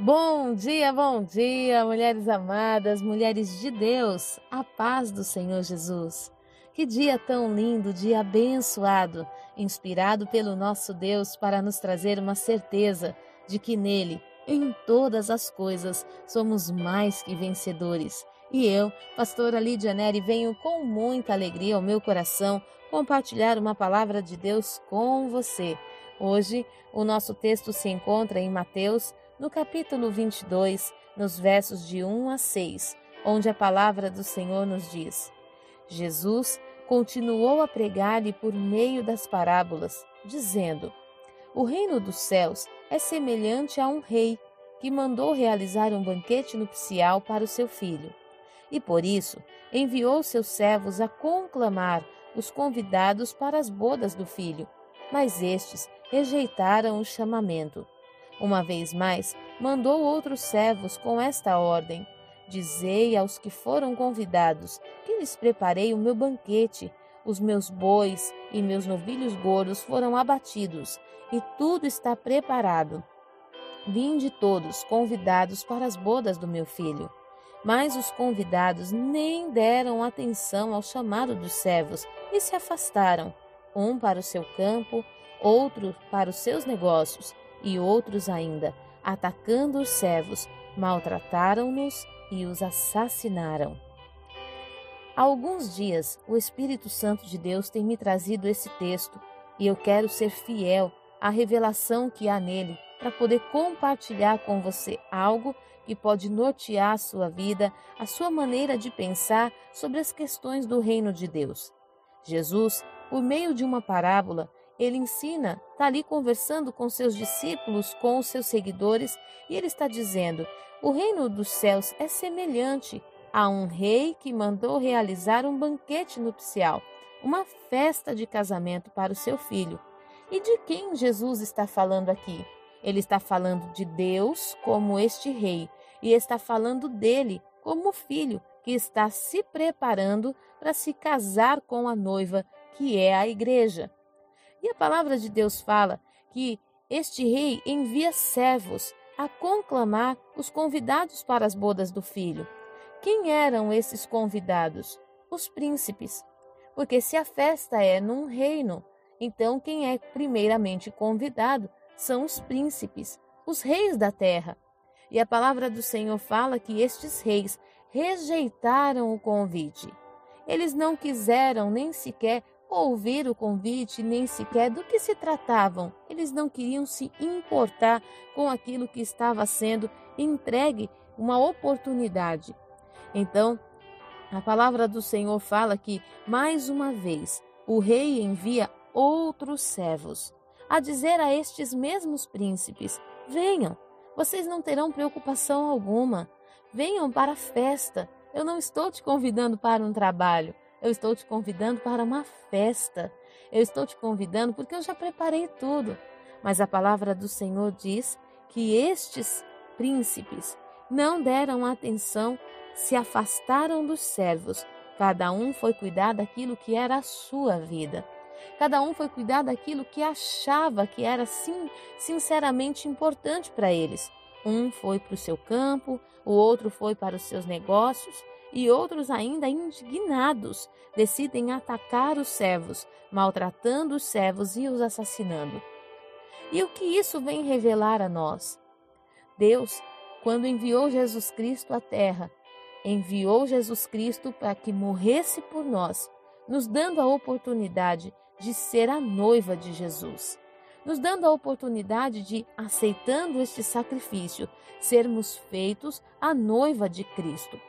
Bom dia, bom dia, mulheres amadas, mulheres de Deus, a paz do Senhor Jesus. Que dia tão lindo, dia abençoado, inspirado pelo nosso Deus para nos trazer uma certeza de que nele, em todas as coisas, somos mais que vencedores. E eu, pastora Lídia Neri, venho com muita alegria ao meu coração compartilhar uma palavra de Deus com você. Hoje, o nosso texto se encontra em Mateus no capítulo 22, nos versos de 1 a 6, onde a palavra do Senhor nos diz: Jesus continuou a pregar-lhe por meio das parábolas, dizendo: O reino dos céus é semelhante a um rei que mandou realizar um banquete nupcial para o seu filho. E por isso enviou seus servos a conclamar os convidados para as bodas do filho. Mas estes rejeitaram o chamamento. Uma vez mais, mandou outros servos com esta ordem: Dizei aos que foram convidados que lhes preparei o meu banquete. Os meus bois e meus novilhos gordos foram abatidos, e tudo está preparado. Vinde todos, convidados para as bodas do meu filho. Mas os convidados nem deram atenção ao chamado dos servos e se afastaram, um para o seu campo, outro para os seus negócios e outros ainda, atacando os servos, maltrataram-nos e os assassinaram. Há alguns dias, o Espírito Santo de Deus tem me trazido esse texto e eu quero ser fiel à revelação que há nele para poder compartilhar com você algo que pode nortear a sua vida, a sua maneira de pensar sobre as questões do reino de Deus. Jesus, por meio de uma parábola, ele ensina, está ali conversando com seus discípulos, com os seus seguidores, e ele está dizendo: o reino dos céus é semelhante a um rei que mandou realizar um banquete nupcial, uma festa de casamento para o seu filho. E de quem Jesus está falando aqui? Ele está falando de Deus como este rei e está falando dele como filho que está se preparando para se casar com a noiva, que é a igreja. E a palavra de Deus fala que este rei envia servos a conclamar os convidados para as bodas do filho. Quem eram esses convidados? Os príncipes. Porque se a festa é num reino, então quem é primeiramente convidado são os príncipes, os reis da terra. E a palavra do Senhor fala que estes reis rejeitaram o convite. Eles não quiseram nem sequer ouvir o convite nem sequer do que se tratavam. Eles não queriam se importar com aquilo que estava sendo entregue, uma oportunidade. Então, a palavra do Senhor fala que, mais uma vez, o rei envia outros servos a dizer a estes mesmos príncipes: Venham, vocês não terão preocupação alguma. Venham para a festa. Eu não estou te convidando para um trabalho. Eu estou te convidando para uma festa. Eu estou te convidando porque eu já preparei tudo. Mas a palavra do Senhor diz que estes príncipes não deram atenção, se afastaram dos servos. Cada um foi cuidar daquilo que era a sua vida. Cada um foi cuidar daquilo que achava que era sim, sinceramente importante para eles. Um foi para o seu campo, o outro foi para os seus negócios, e outros ainda indignados decidem atacar os servos, maltratando os servos e os assassinando. E o que isso vem revelar a nós? Deus, quando enviou Jesus Cristo à terra, enviou Jesus Cristo para que morresse por nós, nos dando a oportunidade de ser a noiva de Jesus, nos dando a oportunidade de, aceitando este sacrifício, sermos feitos a noiva de Cristo.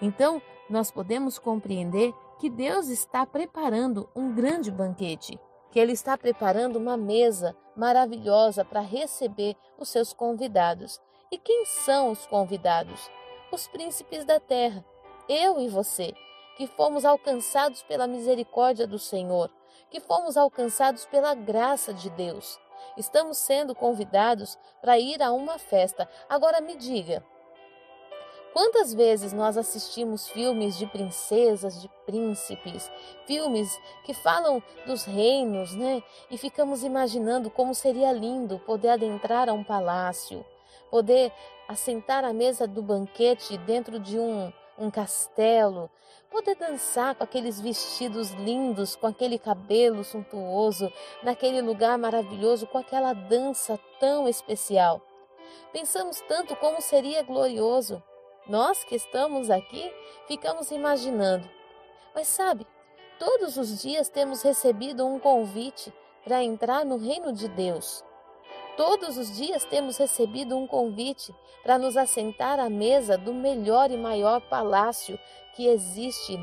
Então, nós podemos compreender que Deus está preparando um grande banquete, que Ele está preparando uma mesa maravilhosa para receber os seus convidados. E quem são os convidados? Os príncipes da terra, eu e você, que fomos alcançados pela misericórdia do Senhor, que fomos alcançados pela graça de Deus. Estamos sendo convidados para ir a uma festa. Agora me diga, Quantas vezes nós assistimos filmes de princesas, de príncipes, filmes que falam dos reinos, né? E ficamos imaginando como seria lindo poder adentrar a um palácio, poder assentar à mesa do banquete dentro de um, um castelo, poder dançar com aqueles vestidos lindos, com aquele cabelo suntuoso, naquele lugar maravilhoso, com aquela dança tão especial. Pensamos tanto como seria glorioso. Nós que estamos aqui ficamos imaginando. Mas sabe, todos os dias temos recebido um convite para entrar no reino de Deus. Todos os dias temos recebido um convite para nos assentar à mesa do melhor e maior palácio que existe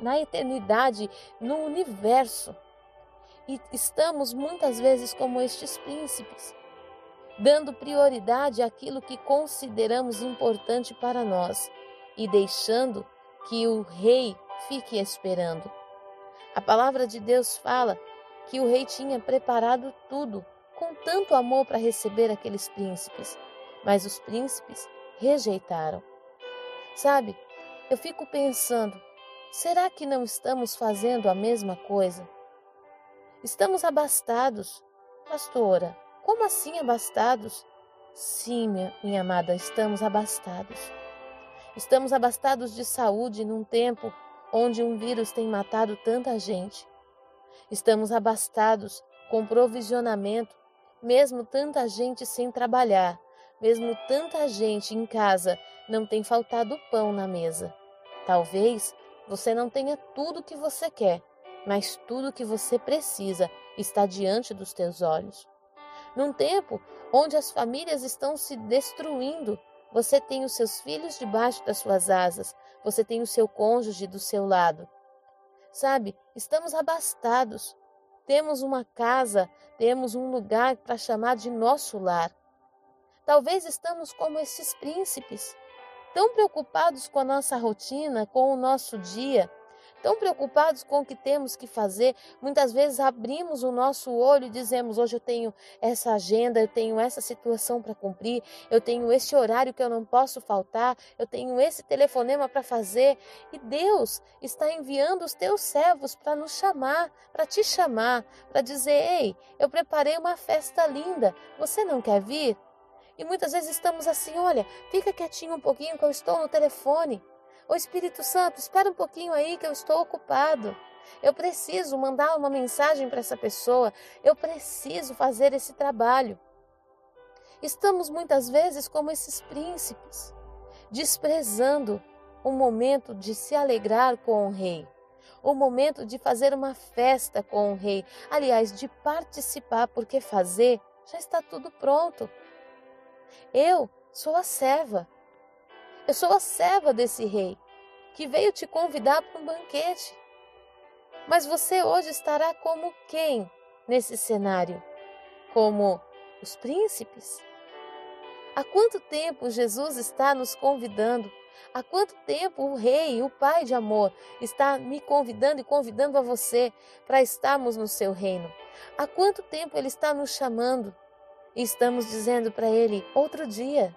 na eternidade, no universo. E estamos muitas vezes como estes príncipes, dando prioridade àquilo que consideramos importante para nós e deixando que o rei fique esperando. A palavra de Deus fala que o rei tinha preparado tudo com tanto amor para receber aqueles príncipes, mas os príncipes rejeitaram. Sabe, eu fico pensando, será que não estamos fazendo a mesma coisa? Estamos abastados. Pastora, como assim abastados? Sim, minha, minha amada, estamos abastados. Estamos abastados de saúde num tempo onde um vírus tem matado tanta gente. Estamos abastados com provisionamento mesmo tanta gente sem trabalhar, mesmo tanta gente em casa, não tem faltado pão na mesa. Talvez você não tenha tudo o que você quer, mas tudo o que você precisa está diante dos teus olhos. Num tempo onde as famílias estão se destruindo, você tem os seus filhos debaixo das suas asas, você tem o seu cônjuge do seu lado. Sabe, estamos abastados, temos uma casa, temos um lugar para chamar de nosso lar. Talvez estamos como esses príncipes, tão preocupados com a nossa rotina, com o nosso dia, tão preocupados com o que temos que fazer, muitas vezes abrimos o nosso olho e dizemos: hoje eu tenho essa agenda, eu tenho essa situação para cumprir, eu tenho esse horário que eu não posso faltar, eu tenho esse telefonema para fazer. E Deus está enviando os teus servos para nos chamar, para te chamar, para dizer: ei, eu preparei uma festa linda, você não quer vir? E muitas vezes estamos assim: olha, fica quietinho um pouquinho que eu estou no telefone. Ô Espírito Santo, espera um pouquinho aí que eu estou ocupado. Eu preciso mandar uma mensagem para essa pessoa. Eu preciso fazer esse trabalho. Estamos muitas vezes como esses príncipes, desprezando o momento de se alegrar com o rei, o momento de fazer uma festa com o rei, aliás, de participar, porque fazer já está tudo pronto. Eu sou a serva, eu sou a serva desse rei que veio te convidar para um banquete. Mas você hoje estará como quem nesse cenário? Como os príncipes? Há quanto tempo Jesus está nos convidando? Há quanto tempo o Rei, o Pai de amor, está me convidando e convidando a você para estarmos no seu reino? Há quanto tempo ele está nos chamando e estamos dizendo para ele: outro dia,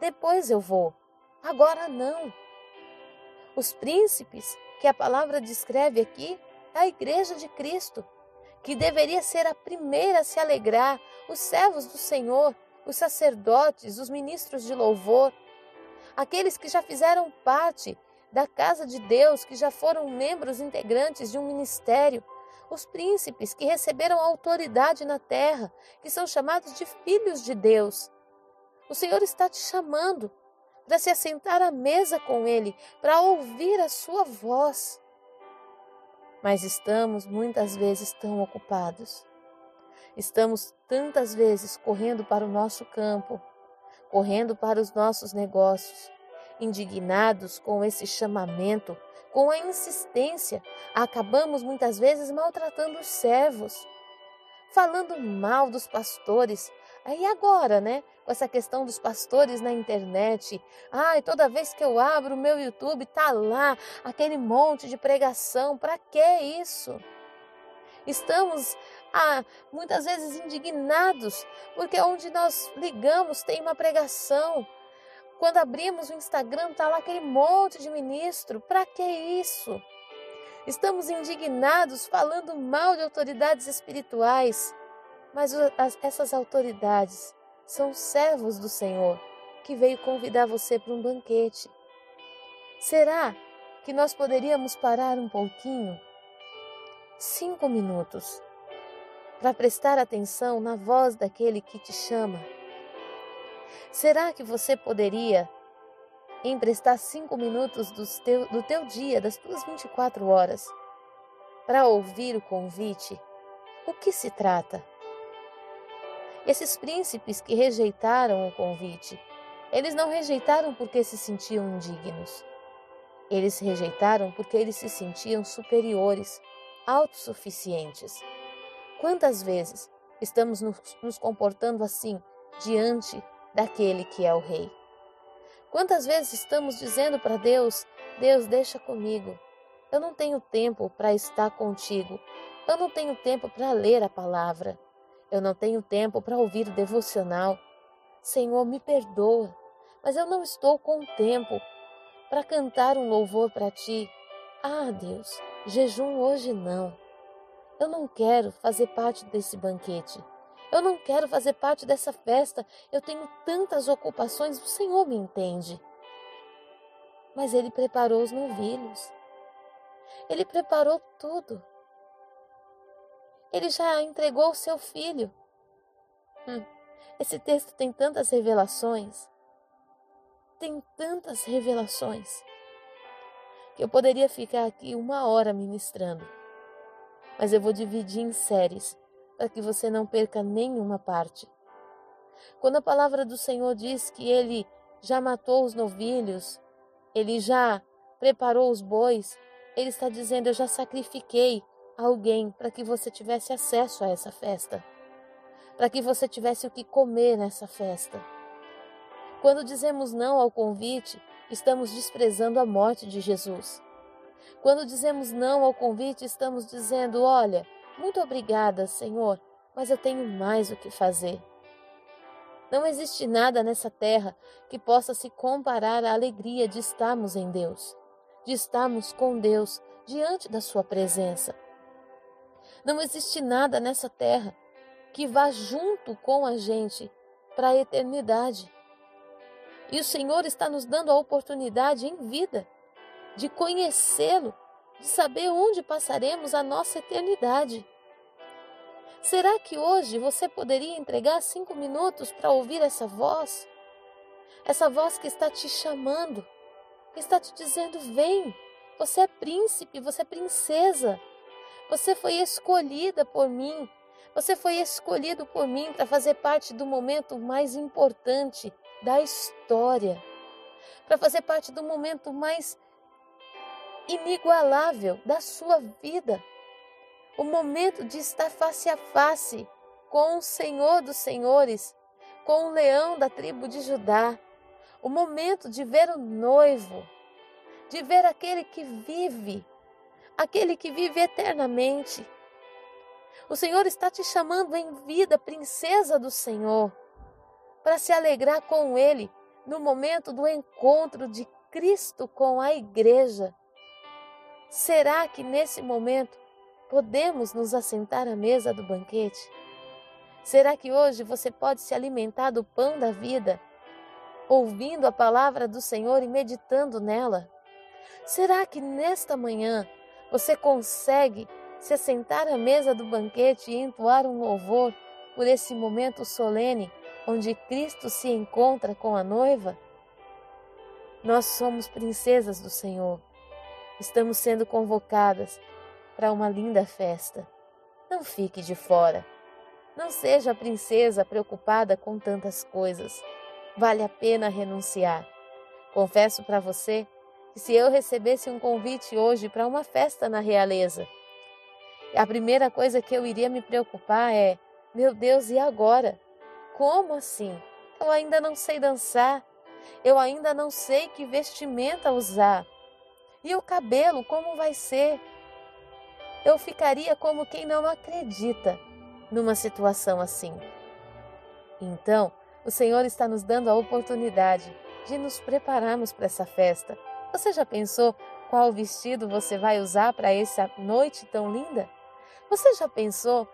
depois eu vou. Agora não. Os príncipes que a palavra descreve aqui é a igreja de Cristo, que deveria ser a primeira a se alegrar, os servos do Senhor, os sacerdotes, os ministros de louvor, aqueles que já fizeram parte da casa de Deus, que já foram membros integrantes de um ministério, os príncipes que receberam autoridade na terra, que são chamados de filhos de Deus. O Senhor está te chamando para se assentar à mesa com Ele, para ouvir a sua voz. Mas estamos muitas vezes tão ocupados. Estamos tantas vezes correndo para o nosso campo, correndo para os nossos negócios, indignados com esse chamamento, com a insistência, acabamos muitas vezes maltratando os servos, falando mal dos pastores, Aí agora, né? Com essa questão dos pastores na internet. Ai, toda vez que eu abro o meu YouTube, tá lá aquele monte de pregação. Para que isso? Estamos ah, muitas vezes indignados, porque onde nós ligamos tem uma pregação. Quando abrimos o Instagram, tá lá aquele monte de ministro. Para que isso? Estamos indignados falando mal de autoridades espirituais. Mas essas autoridades são servos do Senhor que veio convidar você para um banquete. Será que nós poderíamos parar um pouquinho? Cinco minutos para prestar atenção na voz daquele que te chama. Será que você poderia emprestar cinco minutos do teu, do teu dia, das tuas 24 horas, para ouvir o convite? O que se trata? Esses príncipes que rejeitaram o convite, eles não rejeitaram porque se sentiam indignos. Eles rejeitaram porque eles se sentiam superiores, autossuficientes. Quantas vezes estamos nos comportando assim diante daquele que é o Rei? Quantas vezes estamos dizendo para Deus: Deus, deixa comigo. Eu não tenho tempo para estar contigo. Eu não tenho tempo para ler a palavra. Eu não tenho tempo para ouvir o devocional. Senhor, me perdoa, mas eu não estou com tempo para cantar um louvor para ti. Ah, Deus, jejum hoje não. Eu não quero fazer parte desse banquete. Eu não quero fazer parte dessa festa. Eu tenho tantas ocupações, o Senhor me entende. Mas Ele preparou os novilhos. Ele preparou tudo. Ele já entregou o seu filho. Hum, esse texto tem tantas revelações. Tem tantas revelações. Que eu poderia ficar aqui uma hora ministrando. Mas eu vou dividir em séries para que você não perca nenhuma parte. Quando a palavra do Senhor diz que ele já matou os novilhos, ele já preparou os bois, ele está dizendo: Eu já sacrifiquei alguém para que você tivesse acesso a essa festa, para que você tivesse o que comer nessa festa. Quando dizemos não ao convite, estamos desprezando a morte de Jesus. Quando dizemos não ao convite, estamos dizendo: Olha, muito obrigada, Senhor, mas eu tenho mais o que fazer. Não existe nada nessa terra que possa se comparar à alegria de estarmos em Deus, de estarmos com Deus diante da Sua presença. Não existe nada nessa terra que vá junto com a gente para a eternidade. E o Senhor está nos dando a oportunidade em vida de conhecê-lo, de saber onde passaremos a nossa eternidade. Será que hoje você poderia entregar cinco minutos para ouvir essa voz? Essa voz que está te chamando, que está te dizendo: vem, você é príncipe, você é princesa, você foi escolhida por mim, você foi escolhido por mim para fazer parte do momento mais importante da história, para fazer parte do momento mais inigualável da sua vida. O momento de estar face a face com o Senhor dos Senhores, com o leão da tribo de Judá, o momento de ver o noivo, de ver aquele que vive, aquele que vive eternamente. O Senhor está te chamando em vida, princesa do Senhor, para se alegrar com Ele no momento do encontro de Cristo com a igreja. Será que nesse momento Podemos nos assentar à mesa do banquete? Será que hoje você pode se alimentar do pão da vida, ouvindo a palavra do Senhor e meditando nela? Será que nesta manhã você consegue se assentar à mesa do banquete e entoar um louvor por esse momento solene onde Cristo se encontra com a noiva? Nós somos princesas do Senhor. Estamos sendo convocadas para uma linda festa. Não fique de fora. Não seja a princesa preocupada com tantas coisas. Vale a pena renunciar. Confesso para você que se eu recebesse um convite hoje para uma festa na realeza, a primeira coisa que eu iria me preocupar é: meu Deus, e agora? Como assim? Eu ainda não sei dançar. Eu ainda não sei que vestimenta usar. E o cabelo, como vai ser? eu ficaria como quem não acredita numa situação assim. Então, o Senhor está nos dando a oportunidade de nos prepararmos para essa festa. Você já pensou qual vestido você vai usar para essa noite tão linda? Você já pensou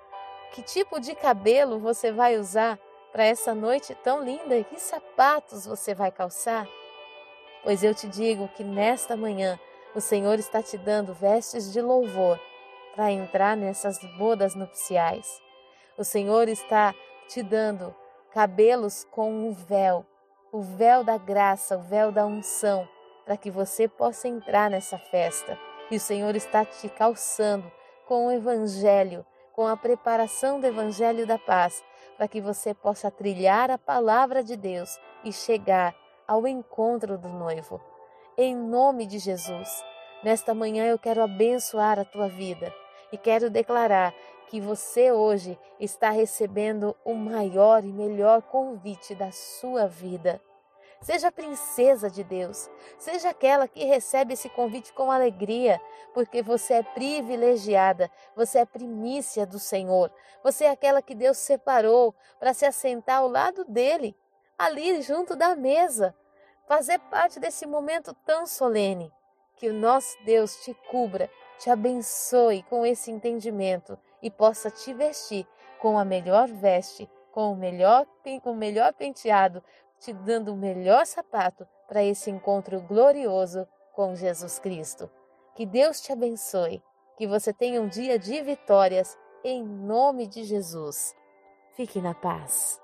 que tipo de cabelo você vai usar para essa noite tão linda e que sapatos você vai calçar? Pois eu te digo que nesta manhã o Senhor está te dando vestes de louvor para entrar nessas bodas nupciais. O Senhor está te dando cabelos com um véu, o véu da graça, o véu da unção, para que você possa entrar nessa festa. E o Senhor está te calçando com o Evangelho, com a preparação do Evangelho da paz, para que você possa trilhar a palavra de Deus e chegar ao encontro do noivo. Em nome de Jesus, nesta manhã eu quero abençoar a tua vida e quero declarar que você hoje está recebendo o maior e melhor convite da sua vida. Seja princesa de Deus, seja aquela que recebe esse convite com alegria, porque você é privilegiada, você é primícia do Senhor, você é aquela que Deus separou para se assentar ao lado dele, ali junto da mesa, fazer parte desse momento tão solene. Que o nosso Deus te cubra, te abençoe com esse entendimento e possa te vestir com a melhor veste, com o melhor, com o melhor penteado, te dando o melhor sapato para esse encontro glorioso com Jesus Cristo. Que Deus te abençoe, que você tenha um dia de vitórias em nome de Jesus. Fique na paz.